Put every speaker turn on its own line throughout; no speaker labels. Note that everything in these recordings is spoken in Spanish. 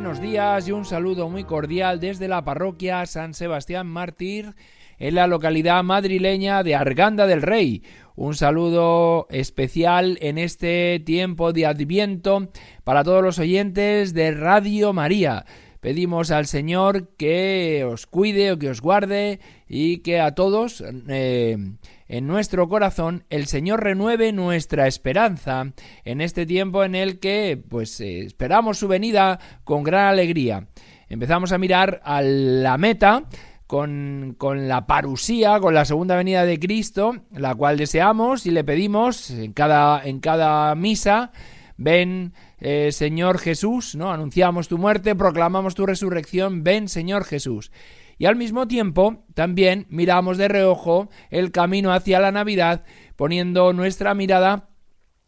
Buenos días y un saludo muy cordial desde la parroquia San Sebastián Mártir en la localidad madrileña de Arganda del Rey. Un saludo especial en este tiempo de Adviento para todos los oyentes de Radio María. Pedimos al Señor que os cuide o que os guarde y que a todos eh, en nuestro corazón el Señor renueve nuestra esperanza en este tiempo en el que pues eh, esperamos su venida con gran alegría. Empezamos a mirar a la meta con, con, la parusía, con la segunda venida de Cristo, la cual deseamos y le pedimos en cada, en cada misa, ven eh, Señor Jesús, ¿no? Anunciamos tu muerte, proclamamos tu resurrección, ven Señor Jesús y al mismo tiempo también miramos de reojo el camino hacia la Navidad poniendo nuestra mirada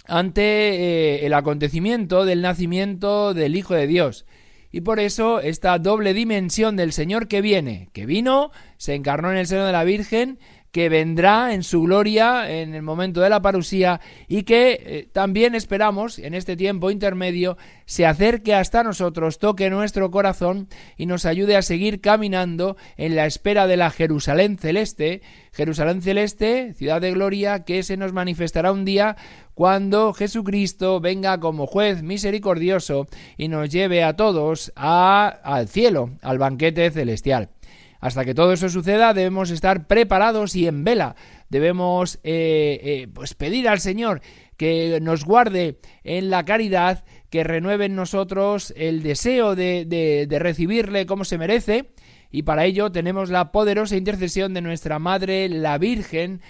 ante eh, el acontecimiento del nacimiento del Hijo de Dios. Y por eso esta doble dimensión del Señor que viene, que vino, se encarnó en el seno de la Virgen, que vendrá en su gloria en el momento de la parusía y que eh, también esperamos en este tiempo intermedio se acerque hasta nosotros, toque nuestro corazón y nos ayude a seguir caminando en la espera de la Jerusalén celeste, Jerusalén celeste, ciudad de gloria, que se nos manifestará un día cuando Jesucristo venga como juez misericordioso y nos lleve a todos a, al cielo, al banquete celestial. Hasta que todo eso suceda debemos estar preparados y en vela. Debemos eh, eh, pues pedir al Señor que nos guarde en la caridad, que renueve en nosotros el deseo de, de recibirle como se merece. Y para ello tenemos la poderosa intercesión de nuestra Madre, la Virgen,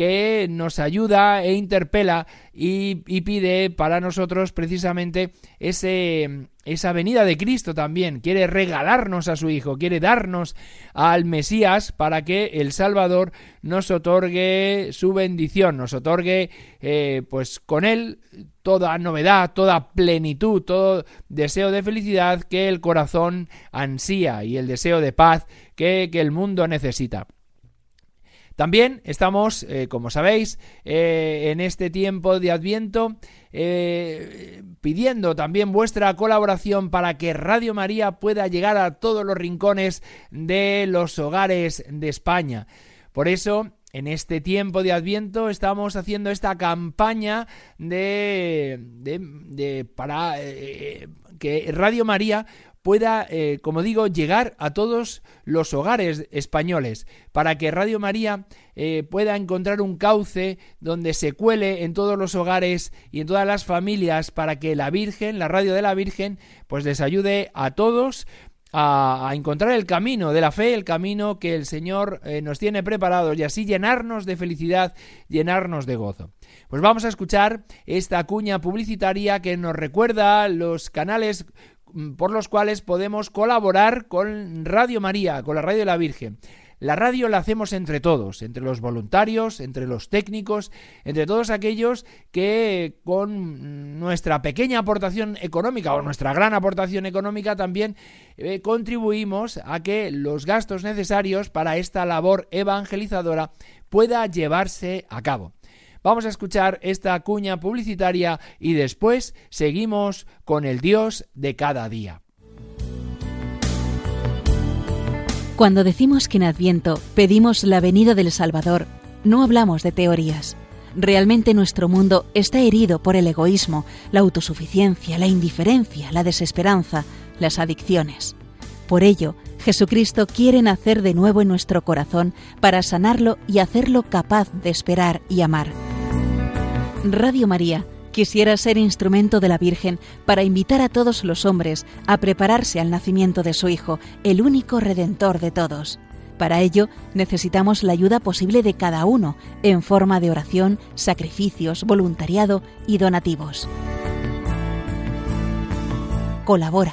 que nos ayuda e interpela y, pide para nosotros precisamente ese, esa venida de Cristo también. Quiere regalarnos a su Hijo, quiere darnos al Mesías para que el Salvador nos otorgue su bendición, nos otorgue eh, pues con él toda novedad, toda plenitud, todo deseo de felicidad que el corazón ansía y el deseo de paz que, que el mundo necesita. También estamos, eh, como sabéis, eh, en este tiempo de Adviento eh, pidiendo también vuestra colaboración para que Radio María pueda llegar a todos los rincones de los hogares de España. Por eso, en este tiempo de Adviento estamos haciendo esta campaña de, para que Radio María pueda, eh, como digo, llegar a todos los hogares españoles, para que Radio María eh, pueda encontrar un cauce donde se cuele en todos los hogares y en todas las familias, para que la Virgen, la radio de la Virgen, pues les ayude a todos a, encontrar el camino de la fe, el camino que el Señor eh, nos tiene preparados y así llenarnos de felicidad, llenarnos de gozo. Pues vamos a escuchar esta cuña publicitaria que nos recuerda los canales por los cuales podemos colaborar con Radio María, con la Radio de la Virgen. La radio la hacemos entre todos, entre los voluntarios, entre los técnicos, entre todos aquellos que con nuestra pequeña aportación económica o nuestra gran aportación económica también eh, contribuimos a que los gastos necesarios para esta labor evangelizadora pueda llevarse a cabo. Vamos a escuchar esta cuña publicitaria y después seguimos con el Dios de cada día.
Cuando decimos que en Adviento pedimos la venida del Salvador, no hablamos de teorías. Realmente nuestro mundo está herido por el egoísmo, la autosuficiencia, la indiferencia, la desesperanza, las adicciones. Por ello, Jesucristo quiere nacer de nuevo en nuestro corazón para sanarlo y hacerlo capaz de esperar y amar. Radio María quisiera ser instrumento de la Virgen para invitar a todos los hombres a prepararse al nacimiento de su Hijo, el único Redentor de todos. Para ello necesitamos la ayuda posible de cada uno en forma de oración, sacrificios, voluntariado y donativos. Colabora.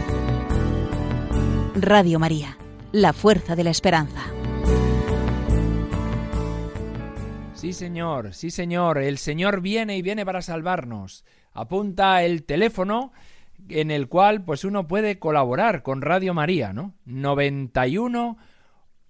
Radio María, la fuerza de la esperanza.
Sí, señor, sí, señor. El Señor viene y viene para salvarnos. Apunta el teléfono en el cual pues uno puede colaborar con Radio María, ¿no? 91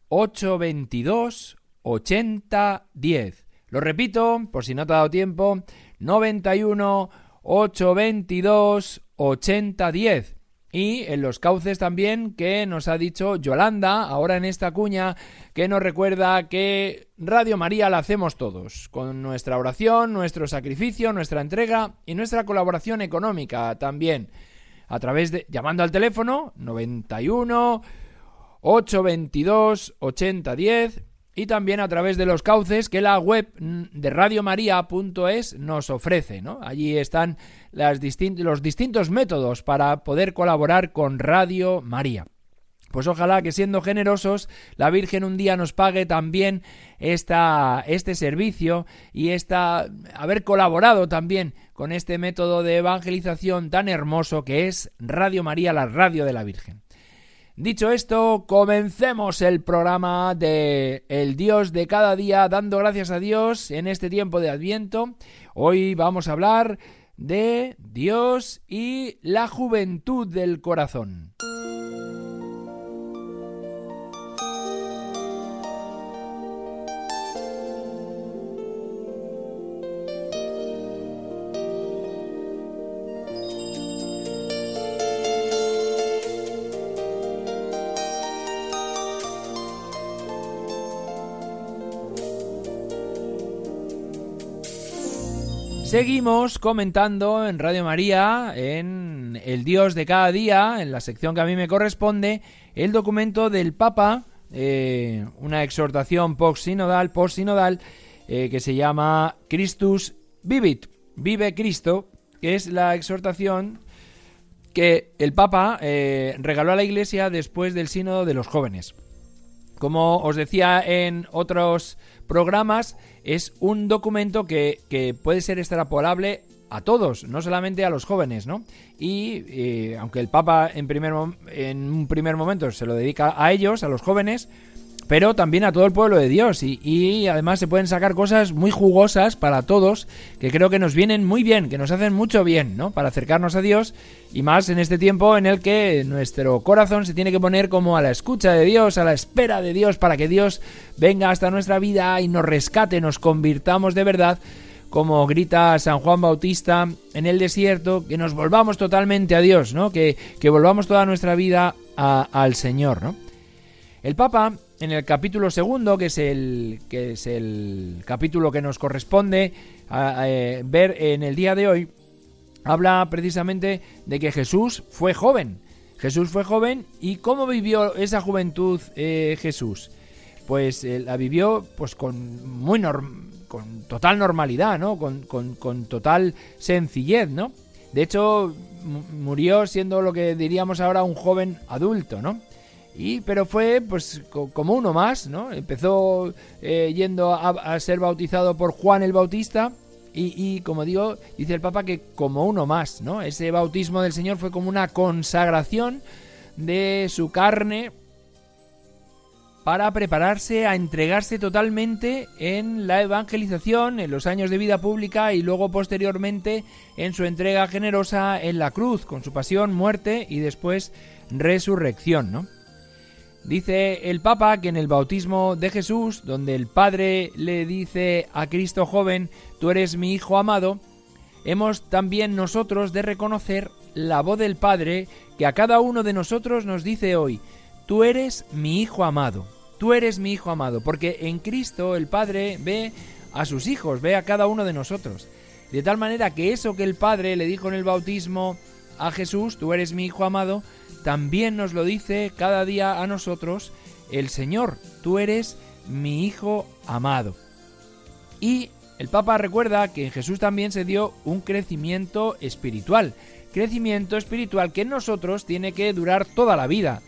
822 8010. Lo repito, por si no te ha dado tiempo, 91 822 8010 y en los cauces también que nos ha dicho Yolanda, ahora en esta cuña, que nos recuerda que Radio María la hacemos todos, con nuestra oración, nuestro sacrificio, nuestra entrega y nuestra colaboración económica también, a través de, llamando al teléfono 91 822 8010 y también a través de los cauces que la web de radiomaria.es nos ofrece. ¿no? Allí están los distintos métodos para poder colaborar con Radio María. Pues ojalá que siendo generosos, la Virgen un día nos pague también esta, este servicio y esta, haber colaborado también con este método de evangelización tan hermoso que es Radio María, la radio de la Virgen. Dicho esto, comencemos el programa de El Dios de cada día, dando gracias a Dios en este tiempo de Adviento. Hoy vamos a hablar de Dios y la juventud del corazón. Seguimos comentando en Radio María, en El Dios de cada día, en la sección que a mí me corresponde, el documento del Papa, eh, una exhortación post-sinodal, post-sinodal, eh, que se llama Christus Vivit, vive Cristo, que es la exhortación que el Papa eh, regaló a la Iglesia después del sínodo de los jóvenes. Como os decía en otros programas, es un documento que, puede ser extrapolable a todos, no solamente a los jóvenes, ¿no? Y eh, aunque el Papa en, primer, en un primer momento se lo dedica a ellos, a los jóvenes, pero también a todo el pueblo de Dios. Y, además se pueden sacar cosas muy jugosas para todos, que creo que nos vienen muy bien, que nos hacen mucho bien, ¿no? Para acercarnos a Dios y más en este tiempo en el que nuestro corazón se tiene que poner como a la escucha de Dios, a la espera de Dios, para que Dios venga hasta nuestra vida y nos rescate, nos convirtamos de verdad como grita San Juan Bautista en el desierto, que nos volvamos totalmente a Dios, ¿no? Que, que volvamos toda nuestra vida al Señor, ¿no? El Papa en el capítulo segundo, que es el, que es el capítulo que nos corresponde eh, ver en el día de hoy, habla precisamente de que Jesús fue joven. Jesús fue joven y cómo vivió esa juventud eh, Jesús. Pues eh, la vivió pues con muy con total normalidad, ¿no? Con, con total sencillez, ¿no? De hecho, murió siendo lo que diríamos ahora un joven adulto, ¿no? Y, pero fue pues como uno más, ¿no? Empezó eh, yendo a, ser bautizado por Juan el Bautista y, y, como digo, dice el Papa que como uno más, ¿no? Ese bautismo del Señor fue como una consagración de su carne para prepararse a entregarse totalmente en la evangelización, en los años de vida pública y luego posteriormente en su entrega generosa en la cruz, con su pasión, muerte y después resurrección, ¿no? Dice el Papa que en el bautismo de Jesús, donde el Padre le dice a Cristo joven, tú eres mi Hijo amado, hemos también nosotros de reconocer la voz del Padre que a cada uno de nosotros nos dice hoy, tú eres mi Hijo amado, tú eres mi Hijo amado, porque en Cristo el Padre ve a sus hijos, ve a cada uno de nosotros. De tal manera que eso que el Padre le dijo en el bautismo a Jesús, tú eres mi Hijo amado, también nos lo dice cada día a nosotros el Señor, tú eres mi Hijo amado. Y el Papa recuerda que en Jesús también se dio un crecimiento espiritual, crecimiento espiritual que en nosotros tiene que durar toda la vida.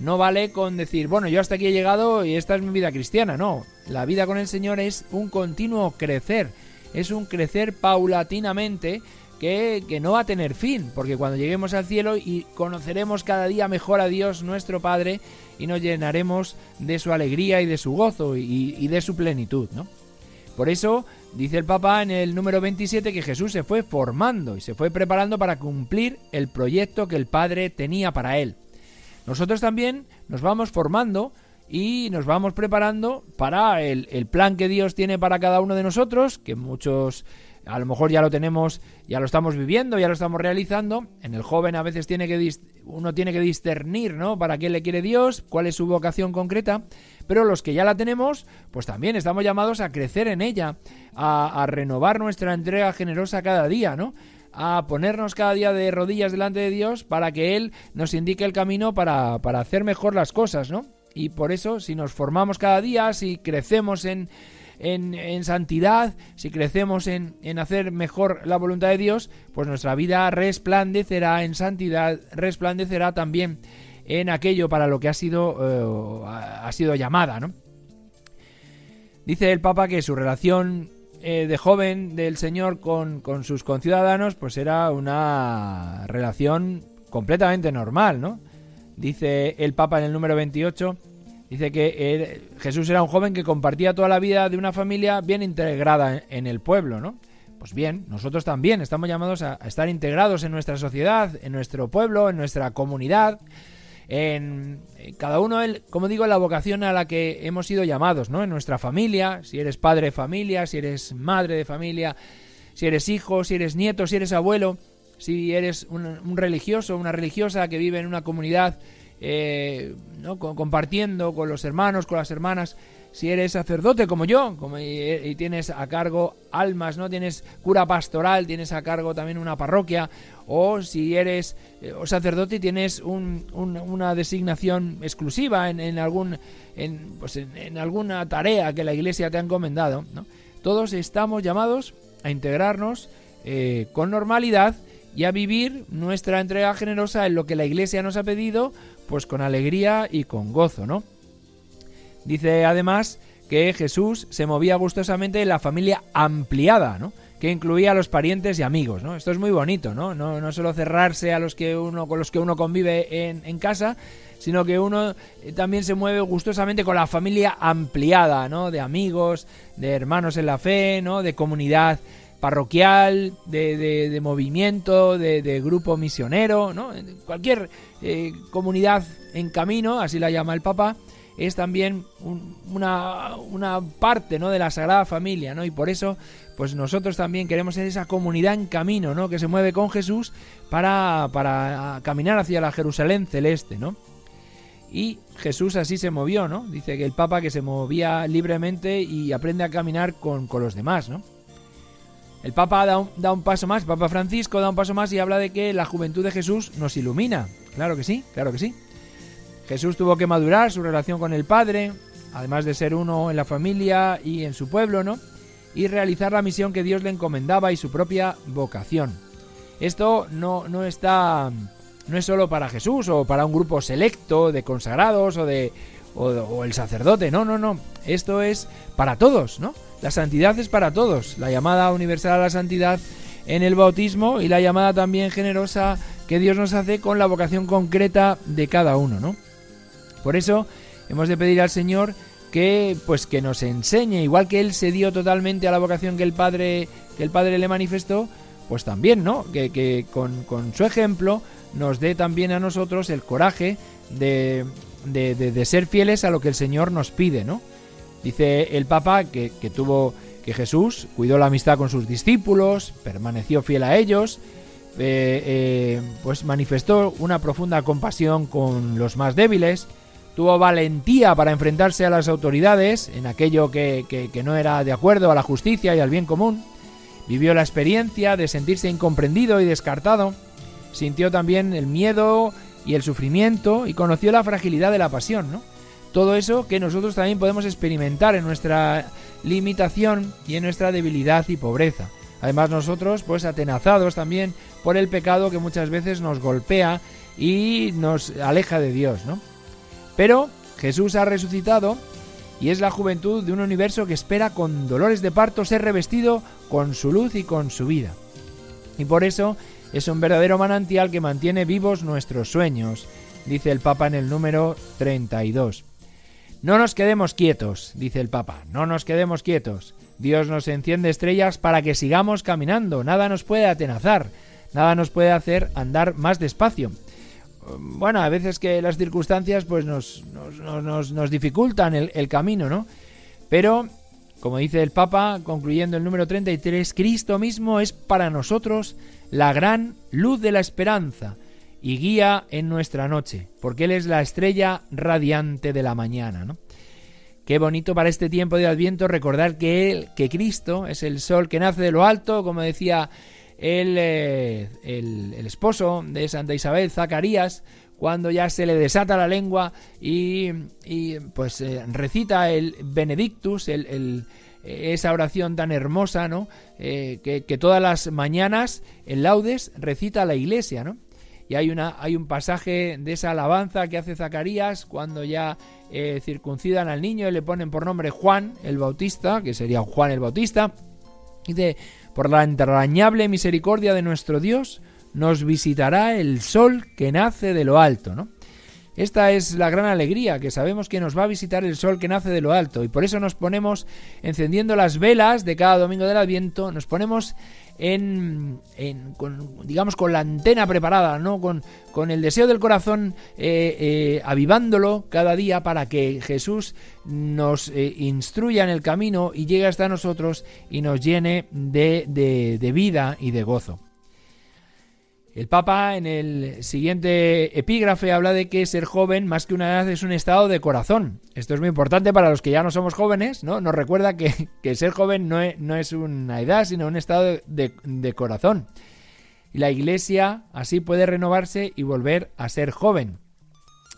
No vale con decir, bueno, yo hasta aquí he llegado y esta es mi vida cristiana, no. La vida con el Señor es un continuo crecer, es un crecer paulatinamente que, no va a tener fin, porque cuando lleguemos al cielo y conoceremos cada día mejor a Dios nuestro Padre y nos llenaremos de su alegría y de su gozo y, y de su plenitud, ¿no? Por eso dice el Papa en el número 27 que Jesús se fue formando y se fue preparando para cumplir el proyecto que el Padre tenía para él. Nosotros también nos vamos formando y nos vamos preparando para el, el, plan que Dios tiene para cada uno de nosotros, que muchos a lo mejor ya lo tenemos, ya lo estamos viviendo, ya lo estamos realizando. En el joven a veces tiene que uno tiene que discernir, ¿no? Para qué le quiere Dios, cuál es su vocación concreta. Pero los que ya la tenemos, pues también estamos llamados a crecer en ella, a, renovar nuestra entrega generosa cada día, ¿no? a ponernos cada día de rodillas delante de Dios para que Él nos indique el camino para, para hacer mejor las cosas, ¿no? Y por eso, si nos formamos cada día, si crecemos en, en, santidad, si crecemos en, en, hacer mejor la voluntad de Dios, pues nuestra vida resplandecerá en santidad, resplandecerá también en aquello para lo que ha sido, eh, ha sido llamada, ¿no? Dice el Papa que su relación eh, de joven del Señor con, con, sus conciudadanos, pues era una relación completamente normal, ¿no? Dice el Papa en el número 28 Dice que Jesús era un joven que compartía toda la vida de una familia bien integrada en, el pueblo, ¿no? Pues bien, nosotros también estamos llamados a, estar integrados en nuestra sociedad, en nuestro pueblo, en nuestra comunidad, en, cada uno, como digo, la vocación a la que hemos sido llamados, ¿no? En nuestra familia, si eres padre de familia, si eres madre de familia, si eres hijo, si eres nieto, si eres abuelo, si eres un religioso, una religiosa que vive en una comunidad eh, ¿no? compartiendo con los hermanos, con las hermanas. Si eres sacerdote como yo, y, tienes a cargo almas, no tienes cura pastoral, tienes a cargo también una parroquia, o si eres eh, sacerdote y tienes una designación exclusiva en, algún, pues en, alguna tarea que la Iglesia te ha encomendado, todos estamos llamados a integrarnos eh, con normalidad y a vivir nuestra entrega generosa en lo que la Iglesia nos ha pedido pues con alegría y con gozo, ¿no? Dice además que Jesús se movía gustosamente en la familia ampliada, ¿no? que incluía a los parientes y amigos, ¿no? Esto es muy bonito, ¿no? No, no solo cerrarse a los que uno con los que uno convive en, en casa, sino que uno eh, también se mueve gustosamente con la familia ampliada, ¿no? De amigos, de hermanos en la fe, ¿no? De comunidad parroquial, de, de, movimiento, de, grupo misionero, ¿no? Cualquier eh, comunidad en camino, así la llama el Papa, es también una, una, parte ¿no? de la Sagrada Familia, ¿no? Y por eso, pues nosotros también queremos ser esa comunidad en camino, ¿no? Que se mueve con Jesús para, para caminar hacia la Jerusalén celeste, ¿no? Y Jesús así se movió, ¿no? Dice que el Papa que se movía libremente y aprende a caminar con, con los demás, ¿no? El Papa da un, paso más, Papa Francisco da un paso más y habla de que la juventud de Jesús nos ilumina. Claro que sí, claro que sí. Jesús tuvo que madurar su relación con el Padre, además de ser uno en la familia y en su pueblo, ¿no? Y realizar la misión que Dios le encomendaba y su propia vocación. Esto no, no está. no es solo para Jesús o para un grupo selecto de consagrados o de. o el sacerdote, no, no, no. Esto es para todos, ¿no? La santidad es para todos, la llamada universal a la santidad en el bautismo y la llamada también generosa que Dios nos hace con la vocación concreta de cada uno, ¿no? Por eso hemos de pedir al Señor que pues que nos enseñe, igual que él se dio totalmente a la vocación que el Padre que el Padre le manifestó, pues también, ¿no? Que, que con, con su ejemplo nos dé también a nosotros el coraje de, de, ser fieles a lo que el Señor nos pide, ¿no? Dice el Papa que, tuvo que Jesús cuidó la amistad con sus discípulos, permaneció fiel a ellos, eh, eh, pues manifestó una profunda compasión con los más débiles, tuvo valentía para enfrentarse a las autoridades en aquello que, que, no era de acuerdo a la justicia y al bien común, vivió la experiencia de sentirse incomprendido y descartado, sintió también el miedo y el sufrimiento y conoció la fragilidad de la pasión, ¿no? Todo eso que nosotros también podemos experimentar en nuestra limitación y en nuestra debilidad y pobreza. Además nosotros pues atenazados también por el pecado que muchas veces nos golpea y nos aleja de Dios, ¿no? Pero Jesús ha resucitado y es la juventud de un universo que espera con dolores de parto ser revestido con su luz y con su vida. Y por eso es un verdadero manantial que mantiene vivos nuestros sueños, dice el Papa en el número 32. No nos quedemos quietos, dice el Papa, no nos quedemos quietos. Dios nos enciende estrellas para que sigamos caminando, nada nos puede atenazar, nada nos puede hacer andar más despacio. Bueno, a veces que las circunstancias pues nos, nos, nos, dificultan el, camino, ¿no? Pero como dice el Papa, concluyendo el número 33, Cristo mismo es para nosotros la gran luz de la esperanza y guía en nuestra noche, porque Él es la estrella radiante de la mañana. ¿no? Qué bonito para este tiempo de Adviento recordar que Él, que Cristo es el sol que nace de lo alto, como decía el, eh, el, esposo de Santa Isabel, Zacarías, cuando ya se le desata la lengua y, pues eh, recita el Benedictus, el, esa oración tan hermosa, ¿no? Eh, que, todas las mañanas en laudes recita la iglesia, ¿no? Y hay, una, hay un pasaje de esa alabanza que hace Zacarías cuando ya eh, circuncidan al niño y le ponen por nombre Juan el Bautista, que sería Juan el Bautista. Dice, por la entrañable misericordia de nuestro Dios, nos visitará el sol que nace de lo alto, ¿no? Esta es la gran alegría, que sabemos que nos va a visitar el sol que nace de lo alto y por eso nos ponemos encendiendo las velas de cada domingo del Adviento, nos ponemos en, digamos con la antena preparada, ¿no? Con, con el deseo del corazón eh, eh, avivándolo cada día para que Jesús nos eh, instruya en el camino y llegue hasta nosotros y nos llene de vida y de gozo. El Papa en el siguiente epígrafe habla de que ser joven más que una edad es un estado de corazón. Esto es muy importante para los que ya no somos jóvenes, ¿no? Nos recuerda que, ser joven no es, no es, una edad, sino un estado de, de corazón. Y la Iglesia así puede renovarse y volver a ser joven.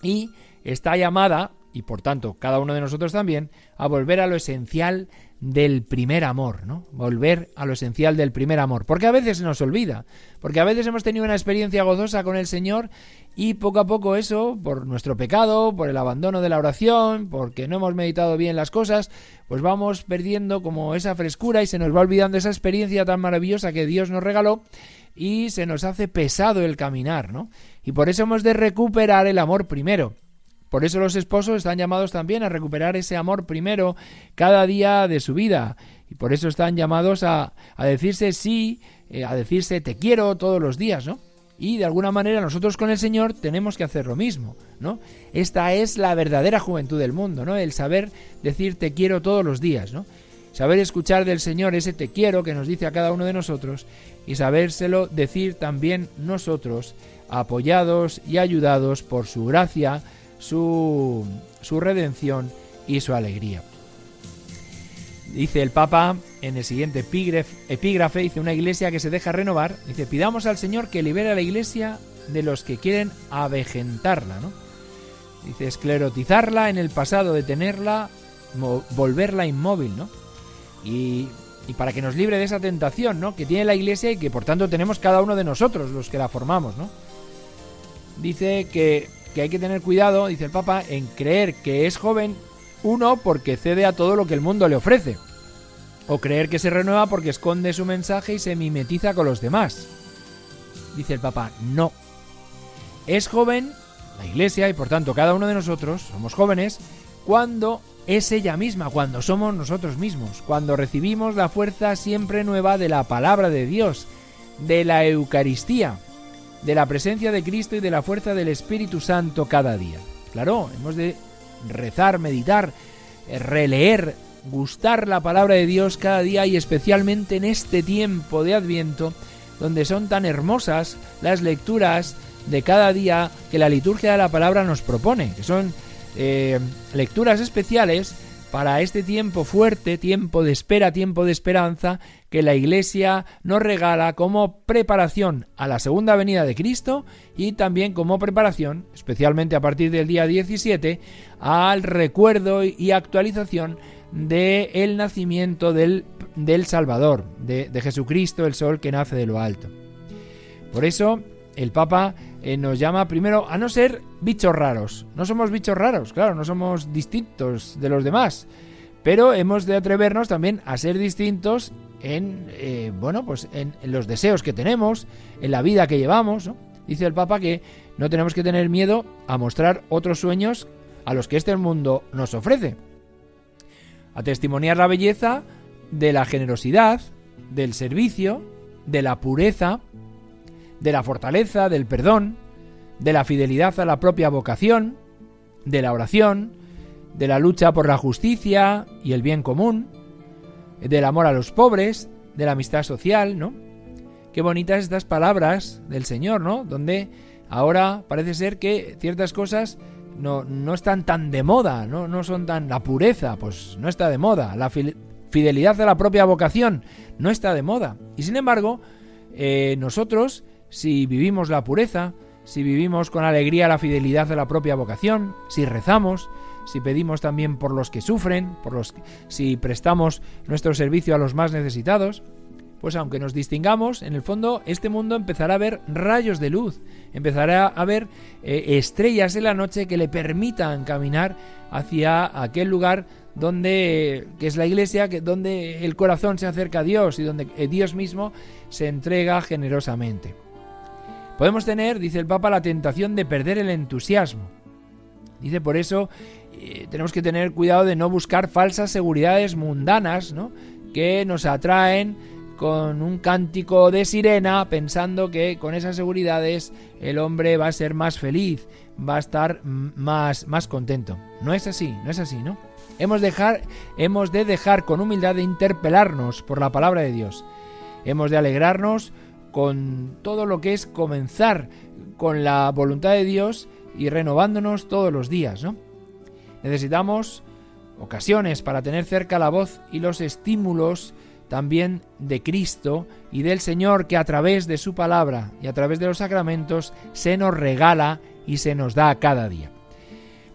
Y está llamada, y por tanto cada uno de nosotros también, a volver a lo esencial del primer amor, ¿no? Volver a lo esencial del primer amor. Porque a veces se nos olvida, porque a veces hemos tenido una experiencia gozosa con el Señor y poco a poco eso, por nuestro pecado, por el abandono de la oración, porque no hemos meditado bien las cosas, pues vamos perdiendo como esa frescura y se nos va olvidando esa experiencia tan maravillosa que Dios nos regaló y se nos hace pesado el caminar, ¿no? Y por eso hemos de recuperar el amor primero. Por eso los esposos están llamados también a recuperar ese amor primero cada día de su vida. Y por eso están llamados a, decirse sí, eh, a decirse te quiero todos los días, ¿no? Y de alguna manera nosotros con el Señor tenemos que hacer lo mismo, ¿no? Esta es la verdadera juventud del mundo, ¿no? El saber decir te quiero todos los días, ¿no? Saber escuchar del Señor ese te quiero que nos dice a cada uno de nosotros y sabérselo decir también nosotros, apoyados y ayudados por su gracia, su, su redención y su alegría. Dice el Papa en el siguiente epígrafe, dice una iglesia que se deja renovar, dice, pidamos al Señor que libere a la iglesia de los que quieren avejentarla, ¿no? Dice, esclerotizarla en el pasado, detenerla, volverla inmóvil, ¿no? Y, y, para que nos libre de esa tentación, ¿no? Que tiene la iglesia y que por tanto tenemos cada uno de nosotros, los que la formamos, ¿no? Dice que que hay que tener cuidado, dice el Papa, en creer que es joven, uno, porque cede a todo lo que el mundo le ofrece, o creer que se renueva porque esconde su mensaje y se mimetiza con los demás. Dice el Papa, no. Es joven la Iglesia y por tanto cada uno de nosotros somos jóvenes cuando es ella misma, cuando somos nosotros mismos, cuando recibimos la fuerza siempre nueva de la palabra de Dios, de la Eucaristía, de la presencia de Cristo y de la fuerza del Espíritu Santo cada día. Claro, hemos de rezar, meditar, eh, releer, gustar la palabra de Dios cada día y especialmente en este tiempo de Adviento, donde son tan hermosas las lecturas de cada día que la liturgia de la palabra nos propone, que son eh, lecturas especiales para este tiempo fuerte, tiempo de espera, tiempo de esperanza, que la Iglesia nos regala como preparación a la segunda venida de Cristo y también como preparación, especialmente a partir del día 17, al recuerdo y actualización del el nacimiento del, del Salvador, de, de Jesucristo, el sol que nace de lo alto. Por eso el Papa eh, nos llama primero a no ser bichos raros. No somos bichos raros, claro, no somos distintos de los demás. Pero hemos de atrevernos también a ser distintos en, eh, bueno, pues en, los deseos que tenemos, en la vida que llevamos. Dice el Papa que no tenemos que tener miedo a mostrar otros sueños a los que este mundo nos ofrece. A testimoniar la belleza de la generosidad, del servicio, de la pureza, de la fortaleza, del perdón, de la fidelidad a la propia vocación, de la oración, de la lucha por la justicia y el bien común, del amor a los pobres, de la amistad social, ¿no? Qué bonitas estas palabras del Señor, ¿no? Donde ahora parece ser que ciertas cosas no, no están tan de moda, ¿no? no son tan... La pureza, pues no está de moda. La fidelidad a la propia vocación no está de moda. Y sin embargo, eh, nosotros si vivimos la pureza, si vivimos con alegría la fidelidad de la propia vocación, si rezamos, si pedimos también por los que sufren, por los si prestamos nuestro servicio a los más necesitados, pues aunque nos distingamos, en el fondo este mundo empezará a ver rayos de luz, empezará a ver eh, estrellas en la noche que le permitan caminar hacia aquel lugar donde que es la iglesia, que donde el corazón se acerca a Dios y donde eh, Dios mismo se entrega generosamente. Podemos tener, dice el Papa, la tentación de perder el entusiasmo. Dice por eso eh, tenemos que tener cuidado de no buscar falsas seguridades mundanas, ¿no? Que nos atraen con un cántico de sirena pensando que con esas seguridades el hombre va a ser más feliz, va a estar más, más contento. No es así, no es así, ¿no? Hemos, dejar, hemos de dejar con humildad de interpelarnos por la palabra de Dios. Hemos de alegrarnos con todo lo que es comenzar con la voluntad de Dios y renovándonos todos los días, ¿no? Necesitamos ocasiones para tener cerca la voz y los estímulos también de Cristo y del Señor que a través de su palabra y a través de los sacramentos se nos regala y se nos da cada día.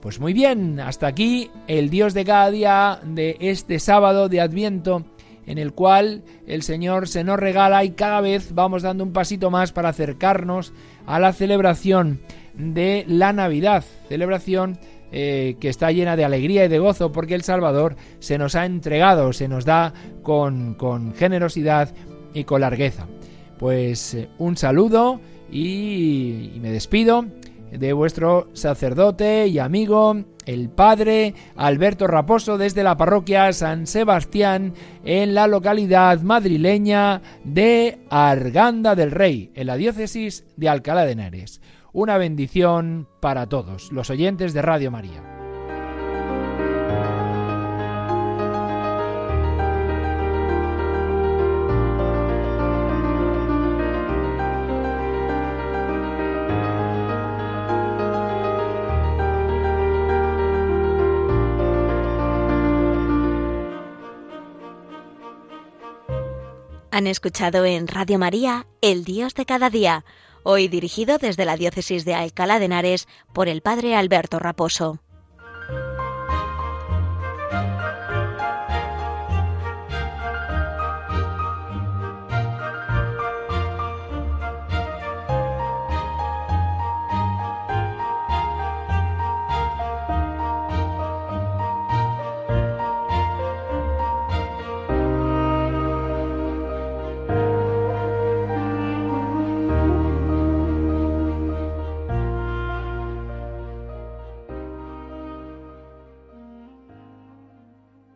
Pues muy bien, hasta aquí el Dios de cada día de este sábado de Adviento en el cual el Señor se nos regala y cada vez vamos dando un pasito más para acercarnos a la celebración de la Navidad, celebración eh, que está llena de alegría y de gozo porque el Salvador se nos ha entregado, se nos da con, con generosidad y con largueza. Pues eh, un saludo y me despido de vuestro sacerdote y amigo, el padre Alberto Raposo, desde la parroquia San Sebastián, en la localidad madrileña de Arganda del Rey, en la diócesis de Alcalá de Henares. Una bendición para todos los oyentes de Radio María.
Han escuchado en Radio María El Dios de cada día, hoy dirigido desde la diócesis de Alcalá de Henares por el padre Alberto Raposo.